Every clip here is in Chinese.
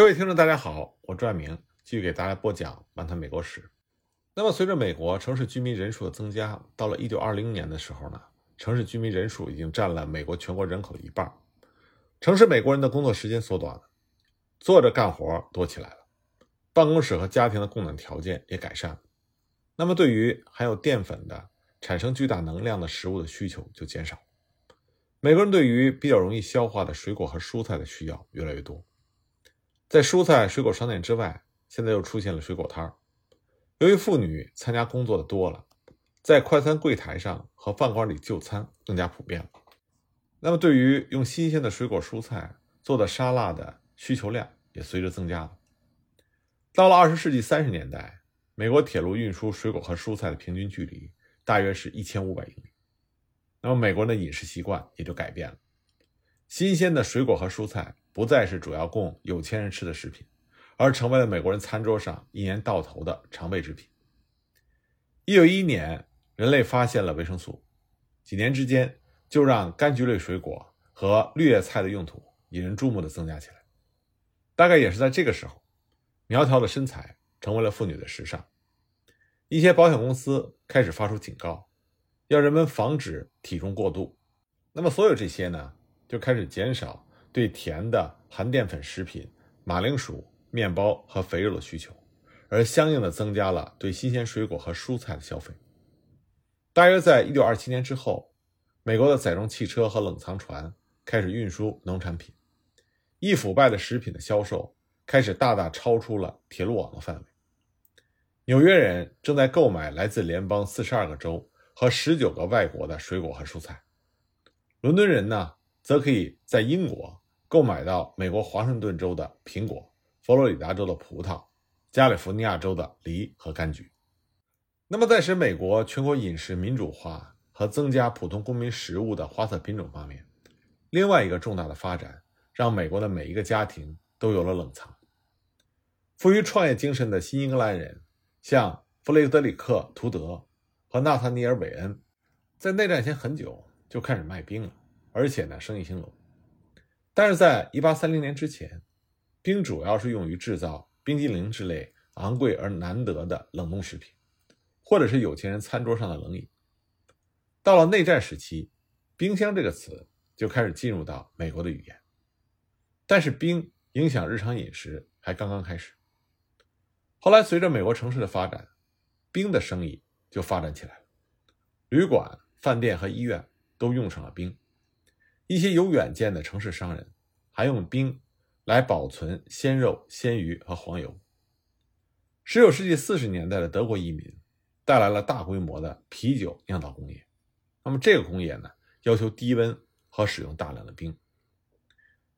各位听众，大家好，我朱爱明继续给大家播讲《漫谈美国史》。那么，随着美国城市居民人数的增加，到了1920年的时候呢，城市居民人数已经占了美国全国人口的一半。城市美国人的工作时间缩短了，坐着干活多起来了，办公室和家庭的供暖条件也改善了。那么，对于含有淀粉的、产生巨大能量的食物的需求就减少。美国人对于比较容易消化的水果和蔬菜的需要越来越多。在蔬菜水果商店之外，现在又出现了水果摊儿。由于妇女参加工作的多了，在快餐柜台上和饭馆里就餐更加普遍了。那么，对于用新鲜的水果蔬菜做的沙拉的需求量也随着增加了。到了二十世纪三十年代，美国铁路运输水果和蔬菜的平均距离大约是一千五百英里。那么，美国人的饮食习惯也就改变了，新鲜的水果和蔬菜。不再是主要供有钱人吃的食品，而成为了美国人餐桌上一年到头的常备之品。一九一一年，人类发现了维生素，几年之间就让柑橘类水果和绿叶菜的用途引人注目的增加起来。大概也是在这个时候，苗条的身材成为了妇女的时尚。一些保险公司开始发出警告，要人们防止体重过度。那么，所有这些呢，就开始减少。对甜的含淀粉食品、马铃薯、面包和肥肉的需求，而相应的增加了对新鲜水果和蔬菜的消费。大约在一九二七年之后，美国的载重汽车和冷藏船开始运输农产品，易腐败的食品的销售开始大大超出了铁路网的范围。纽约人正在购买来自联邦四十二个州和十九个外国的水果和蔬菜，伦敦人呢，则可以在英国。购买到美国华盛顿州的苹果、佛罗里达州的葡萄、加利福尼亚州的梨和柑橘。那么，在使美国全国饮食民主化和增加普通公民食物的花色品种方面，另外一个重大的发展，让美国的每一个家庭都有了冷藏。富于创业精神的新英格兰人，像弗雷德里克·图德和纳塔尼尔·韦恩，在内战前很久就开始卖冰了，而且呢，生意兴隆。但是在1830年之前，冰主要是用于制造冰激凌之类昂贵而难得的冷冻食品，或者是有钱人餐桌上的冷饮。到了内战时期，冰箱这个词就开始进入到美国的语言。但是冰影响日常饮食还刚刚开始。后来随着美国城市的发展，冰的生意就发展起来了，旅馆、饭店和医院都用上了冰。一些有远见的城市商人还用冰来保存鲜肉、鲜鱼和黄油。十九世纪四十年代的德国移民带来了大规模的啤酒酿造工业。那么这个工业呢，要求低温和使用大量的冰。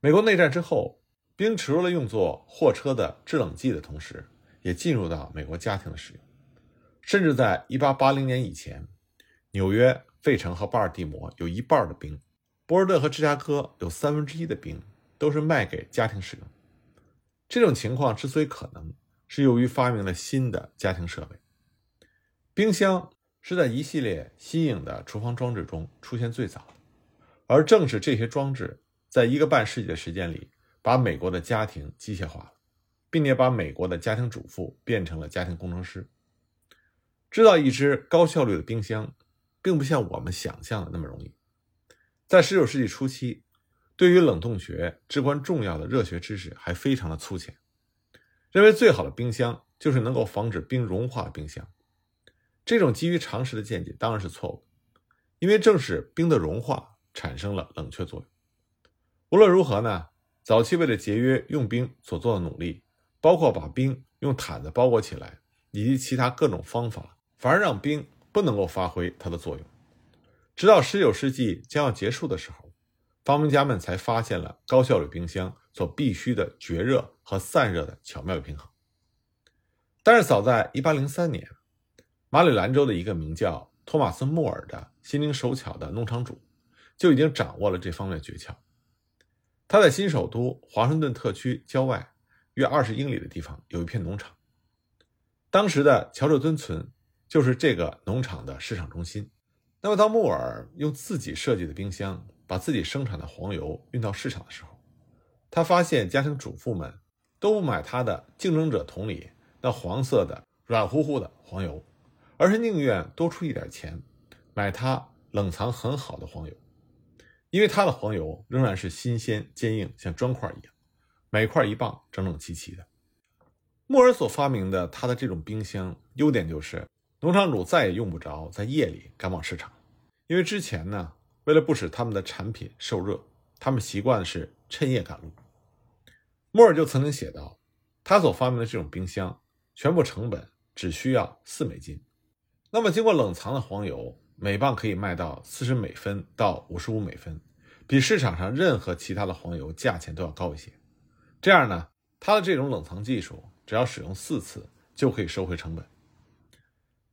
美国内战之后，冰除了用作货车的制冷剂的同时，也进入到美国家庭的使用。甚至在一八八零年以前，纽约、费城和巴尔的摩有一半的冰。波尔顿和芝加哥有三分之一的冰都是卖给家庭使用。这种情况之所以可能，是由于发明了新的家庭设备。冰箱是在一系列新颖的厨房装置中出现最早的，而正是这些装置，在一个半世纪的时间里，把美国的家庭机械化了，并且把美国的家庭主妇变成了家庭工程师。制造一只高效率的冰箱，并不像我们想象的那么容易。在十九世纪初期，对于冷冻学至关重要的热学知识还非常的粗浅，认为最好的冰箱就是能够防止冰融化的冰箱。这种基于常识的见解当然是错误的，因为正是冰的融化产生了冷却作用。无论如何呢，早期为了节约用冰所做的努力，包括把冰用毯子包裹起来，以及其他各种方法，反而让冰不能够发挥它的作用。直到19世纪将要结束的时候，发明家们才发现了高效率冰箱所必须的绝热和散热的巧妙平衡。但是，早在1803年，马里兰州的一个名叫托马斯·莫尔的心灵手巧的农场主就已经掌握了这方面的诀窍。他在新首都华盛顿特区郊外约20英里的地方有一片农场，当时的乔治敦村就是这个农场的市场中心。那么，当穆尔用自己设计的冰箱把自己生产的黄油运到市场的时候，他发现家庭主妇们都不买他的竞争者桶里那黄色的软乎乎的黄油，而是宁愿多出一点钱买他冷藏很好的黄油，因为他的黄油仍然是新鲜坚硬，像砖块一样，每块一磅，整整齐齐的。木尔所发明的他的这种冰箱，优点就是农场主再也用不着在夜里赶往市场，因为之前呢，为了不使他们的产品受热，他们习惯的是趁夜赶路。莫尔就曾经写道，他所发明的这种冰箱，全部成本只需要四美金。那么经过冷藏的黄油，每磅可以卖到四十美分到五十五美分，比市场上任何其他的黄油价钱都要高一些。这样呢，他的这种冷藏技术。只要使用四次就可以收回成本。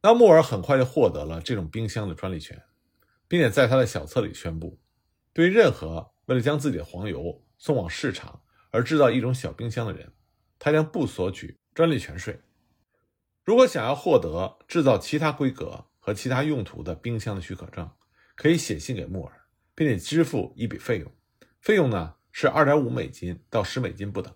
那穆尔很快就获得了这种冰箱的专利权，并且在他的小册里宣布，对于任何为了将自己的黄油送往市场而制造一种小冰箱的人，他将不索取专利权税。如果想要获得制造其他规格和其他用途的冰箱的许可证，可以写信给穆尔，并且支付一笔费用，费用呢是二点五美金到十美金不等。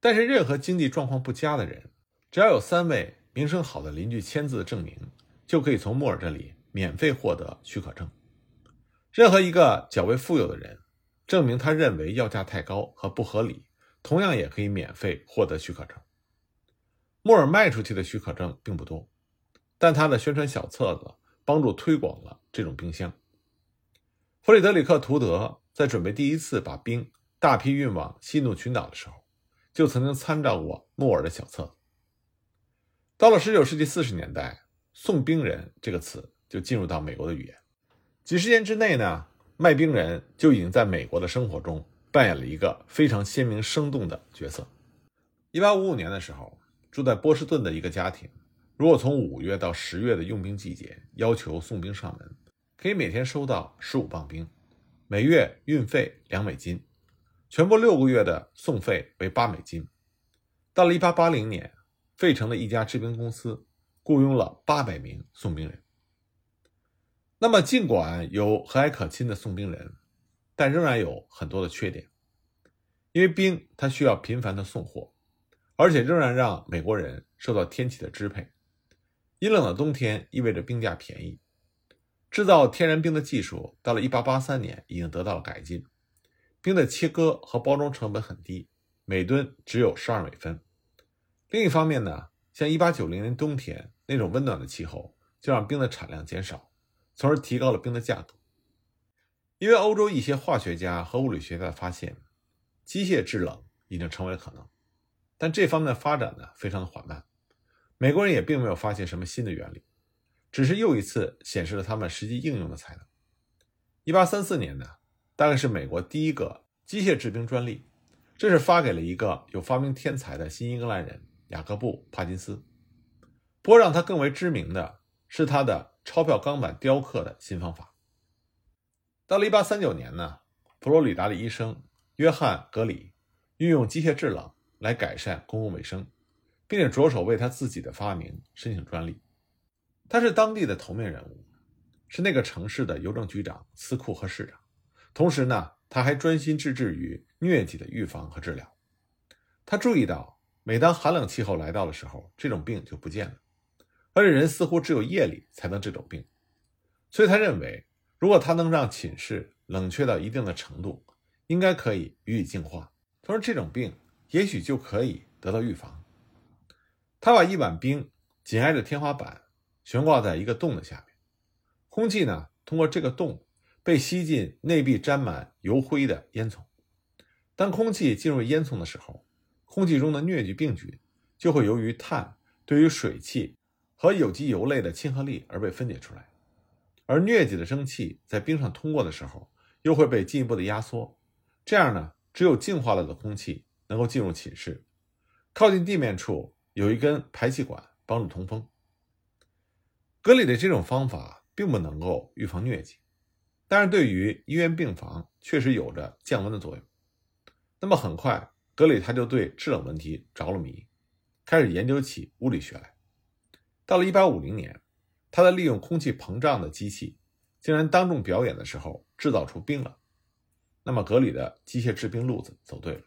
但是，任何经济状况不佳的人，只要有三位名声好的邻居签字证明，就可以从莫尔这里免费获得许可证。任何一个较为富有的人，证明他认为要价太高和不合理，同样也可以免费获得许可证。莫尔卖出去的许可证并不多，但他的宣传小册子帮助推广了这种冰箱。弗里德里克·图德在准备第一次把冰大批运往西努群岛的时候。就曾经参照过莫尔的小册子。到了19世纪40年代，“送冰人”这个词就进入到美国的语言。几十年之内呢，卖冰人就已经在美国的生活中扮演了一个非常鲜明生动的角色。1855年的时候，住在波士顿的一个家庭，如果从五月到十月的用冰季节要求送冰上门，可以每天收到15磅冰，每月运费两美金。全部六个月的送费为八美金。到了一八八零年，费城的一家制冰公司雇佣了八百名送冰人。那么，尽管有和蔼可亲的送冰人，但仍然有很多的缺点，因为冰它需要频繁的送货，而且仍然让美国人受到天气的支配。阴冷的冬天意味着冰价便宜。制造天然冰的技术到了一八八三年已经得到了改进。冰的切割和包装成本很低，每吨只有十二美分。另一方面呢，像一八九零年冬天那种温暖的气候，就让冰的产量减少，从而提高了冰的价格。因为欧洲一些化学家和物理学家发现，机械制冷已经成为可能，但这方面的发展呢非常的缓慢。美国人也并没有发现什么新的原理，只是又一次显示了他们实际应用的才能。一八三四年呢。大概是美国第一个机械制冰专利，这是发给了一个有发明天才的新英格兰人雅各布·帕金斯。不过让他更为知名的是他的钞票钢板雕刻的新方法。到了1839年呢，佛罗里达的医生约翰·格里运用机械制冷来改善公共卫生，并且着手为他自己的发明申请专利。他是当地的头面人物，是那个城市的邮政局长、司库和市长。同时呢，他还专心致志于疟疾的预防和治疗。他注意到，每当寒冷气候来到的时候，这种病就不见了，而且人似乎只有夜里才能这种病。所以他认为，如果他能让寝室冷却到一定的程度，应该可以予以净化，同时这种病也许就可以得到预防。他把一碗冰紧挨着天花板悬挂在一个洞的下面，空气呢通过这个洞。被吸进内壁沾满油灰的烟囱。当空气进入烟囱的时候，空气中的疟疾病菌就会由于碳对于水汽和有机油类的亲和力而被分解出来，而疟疾的蒸汽在冰上通过的时候，又会被进一步的压缩。这样呢，只有净化了的空气能够进入寝室。靠近地面处有一根排气管帮助通风。格里的这种方法并不能够预防疟疾。但是对于医院病房确实有着降温的作用。那么很快，格里他就对制冷问题着了迷，开始研究起物理学来。到了1850年，他在利用空气膨胀的机器，竟然当众表演的时候制造出冰了。那么格里的机械制冰路子走对了。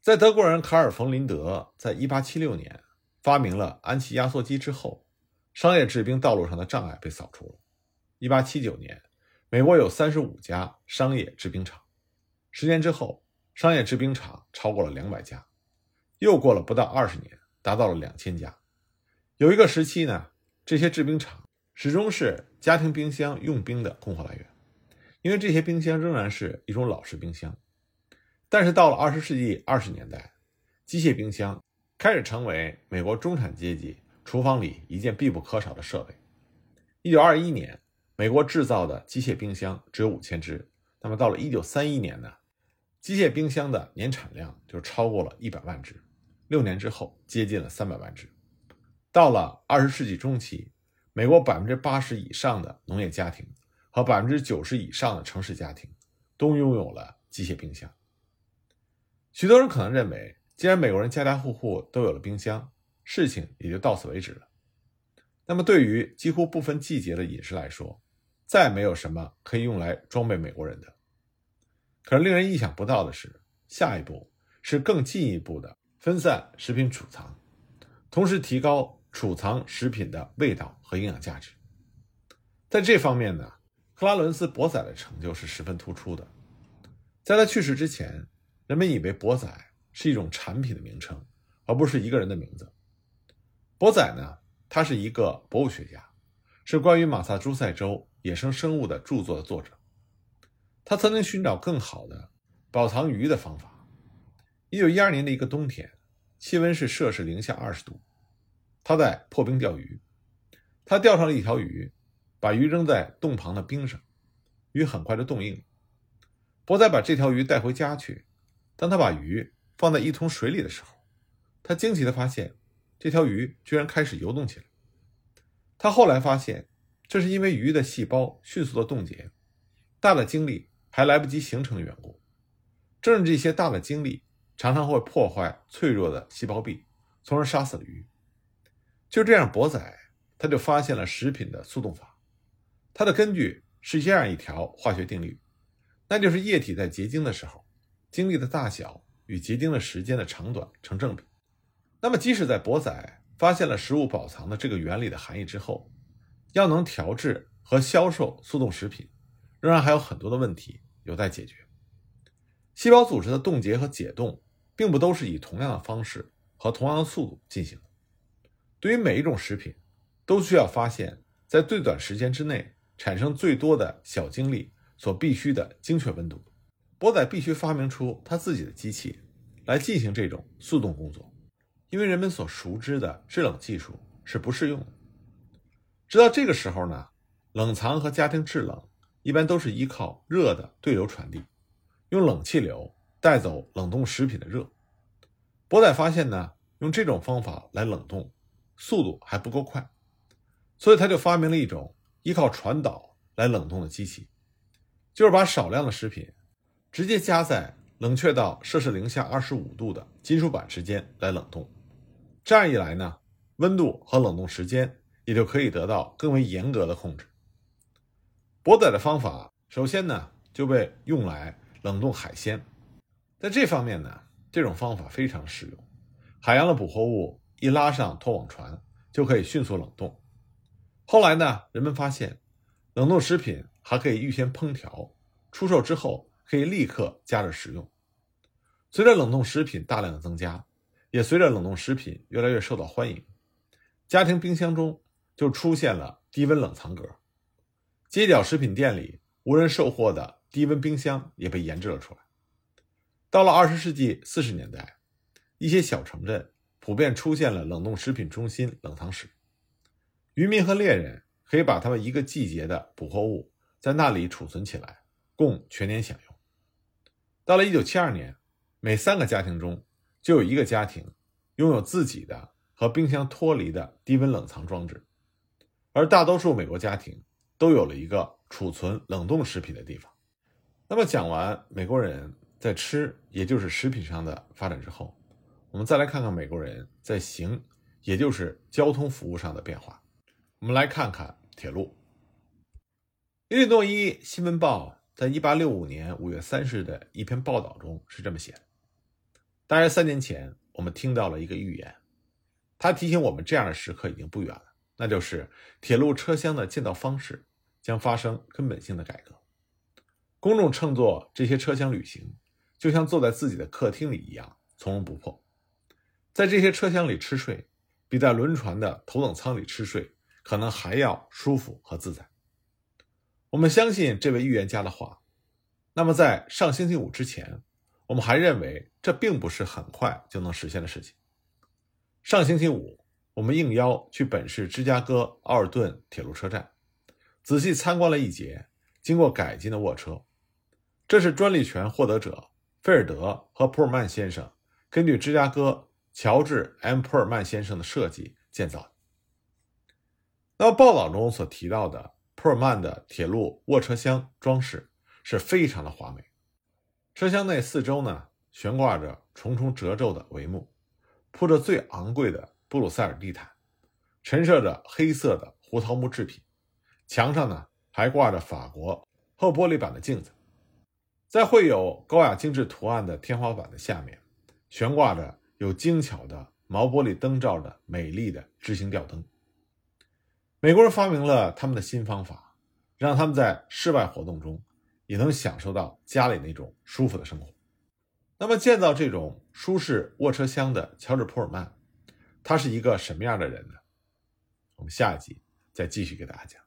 在德国人卡尔·冯·林德在1876年发明了氨气压缩机之后，商业制冰道路上的障碍被扫除了。1879年，美国有35家商业制冰厂，十年之后，商业制冰厂超过了200家，又过了不到20年，达到了2000家。有一个时期呢，这些制冰厂始终是家庭冰箱用冰的供货来源，因为这些冰箱仍然是一种老式冰箱。但是到了二十世纪二十年代，机械冰箱开始成为美国中产阶级厨房里一件必不可少的设备。一九二一年，美国制造的机械冰箱只有五千只，那么到了一九三一年呢，机械冰箱的年产量就超过了一百万只，六年之后接近了三百万只。到了二十世纪中期，美国百分之八十以上的农业家庭和百分之九十以上的城市家庭都拥有了机械冰箱。许多人可能认为，既然美国人家家户户都有了冰箱，事情也就到此为止了。那么，对于几乎不分季节的饮食来说，再没有什么可以用来装备美国人的。可是，令人意想不到的是，下一步是更进一步的分散食品储藏，同时提高储藏食品的味道和营养价值。在这方面呢，克拉伦斯·博仔的成就是十分突出的。在他去世之前。人们以为博仔是一种产品的名称，而不是一个人的名字。博仔呢，他是一个博物学家，是关于马萨诸塞州野生生物的著作的作者。他曾经寻找更好的保藏鱼的方法。一九一二年的一个冬天，气温是摄氏零下二十度，他在破冰钓鱼。他钓上了一条鱼，把鱼扔在洞旁的冰上，鱼很快就冻硬了。博仔把这条鱼带回家去。当他把鱼放在一桶水里的时候，他惊奇地发现，这条鱼居然开始游动起来。他后来发现，这是因为鱼的细胞迅速的冻结，大的精力还来不及形成的缘故。正是这些大的晶粒常常会破坏脆弱的细胞壁，从而杀死了鱼。就这样，博仔他就发现了食品的速冻法。它的根据是这样一条化学定律，那就是液体在结晶的时候。晶粒的大小与结晶的时间的长短成正比。那么，即使在博仔发现了食物保藏的这个原理的含义之后，要能调制和销售速冻食品，仍然还有很多的问题有待解决。细胞组织的冻结和解冻，并不都是以同样的方式和同样的速度进行。对于每一种食品，都需要发现，在最短时间之内产生最多的小晶粒所必须的精确温度。博仔必须发明出他自己的机器来进行这种速冻工作，因为人们所熟知的制冷技术是不适用的。直到这个时候呢，冷藏和家庭制冷一般都是依靠热的对流传递，用冷气流带走冷冻食品的热。博仔发现呢，用这种方法来冷冻，速度还不够快，所以他就发明了一种依靠传导来冷冻的机器，就是把少量的食品。直接加在冷却到摄氏零下二十五度的金属板之间来冷冻，这样一来呢，温度和冷冻时间也就可以得到更为严格的控制。博仔的方法首先呢就被用来冷冻海鲜，在这方面呢，这种方法非常实用，海洋的捕获物一拉上拖网船就可以迅速冷冻。后来呢，人们发现冷冻食品还可以预先烹调，出售之后。可以立刻加热食用。随着冷冻食品大量的增加，也随着冷冻食品越来越受到欢迎，家庭冰箱中就出现了低温冷藏格。街角食品店里无人售货的低温冰箱也被研制了出来。到了二十世纪四十年代，一些小城镇普遍出现了冷冻食品中心冷藏室，渔民和猎人可以把他们一个季节的捕获物在那里储存起来，供全年享用。到了1972年，每三个家庭中就有一个家庭拥有自己的和冰箱脱离的低温冷藏装置，而大多数美国家庭都有了一个储存冷冻食品的地方。那么，讲完美国人在吃，也就是食品上的发展之后，我们再来看看美国人在行，也就是交通服务上的变化。我们来看看铁路。伊利诺伊新闻报。在一八六五年五月三日的一篇报道中是这么写的：大约三年前，我们听到了一个预言，它提醒我们这样的时刻已经不远了，那就是铁路车厢的建造方式将发生根本性的改革。公众乘坐这些车厢旅行，就像坐在自己的客厅里一样从容不迫，在这些车厢里吃睡，比在轮船的头等舱里吃睡可能还要舒服和自在。我们相信这位预言家的话。那么，在上星期五之前，我们还认为这并不是很快就能实现的事情。上星期五，我们应邀去本市芝加哥奥尔顿铁路车站，仔细参观了一节经过改进的卧车。这是专利权获得者菲尔德和普尔曼先生根据芝加哥乔治 ·M· 普尔曼先生的设计建造的。那么，报道中所提到的普尔曼的铁路卧车厢装饰。是非常的华美，车厢内四周呢悬挂着重重褶皱的帷幕，铺着最昂贵的布鲁塞尔地毯，陈设着黑色的胡桃木制品，墙上呢还挂着法国厚玻璃板的镜子，在绘有高雅精致图案的天花板的下面，悬挂着有精巧的毛玻璃灯罩的美丽的智星吊灯。美国人发明了他们的新方法，让他们在室外活动中。也能享受到家里那种舒服的生活。那么，建造这种舒适卧车厢的乔治·普尔曼，他是一个什么样的人呢？我们下一集再继续给大家讲。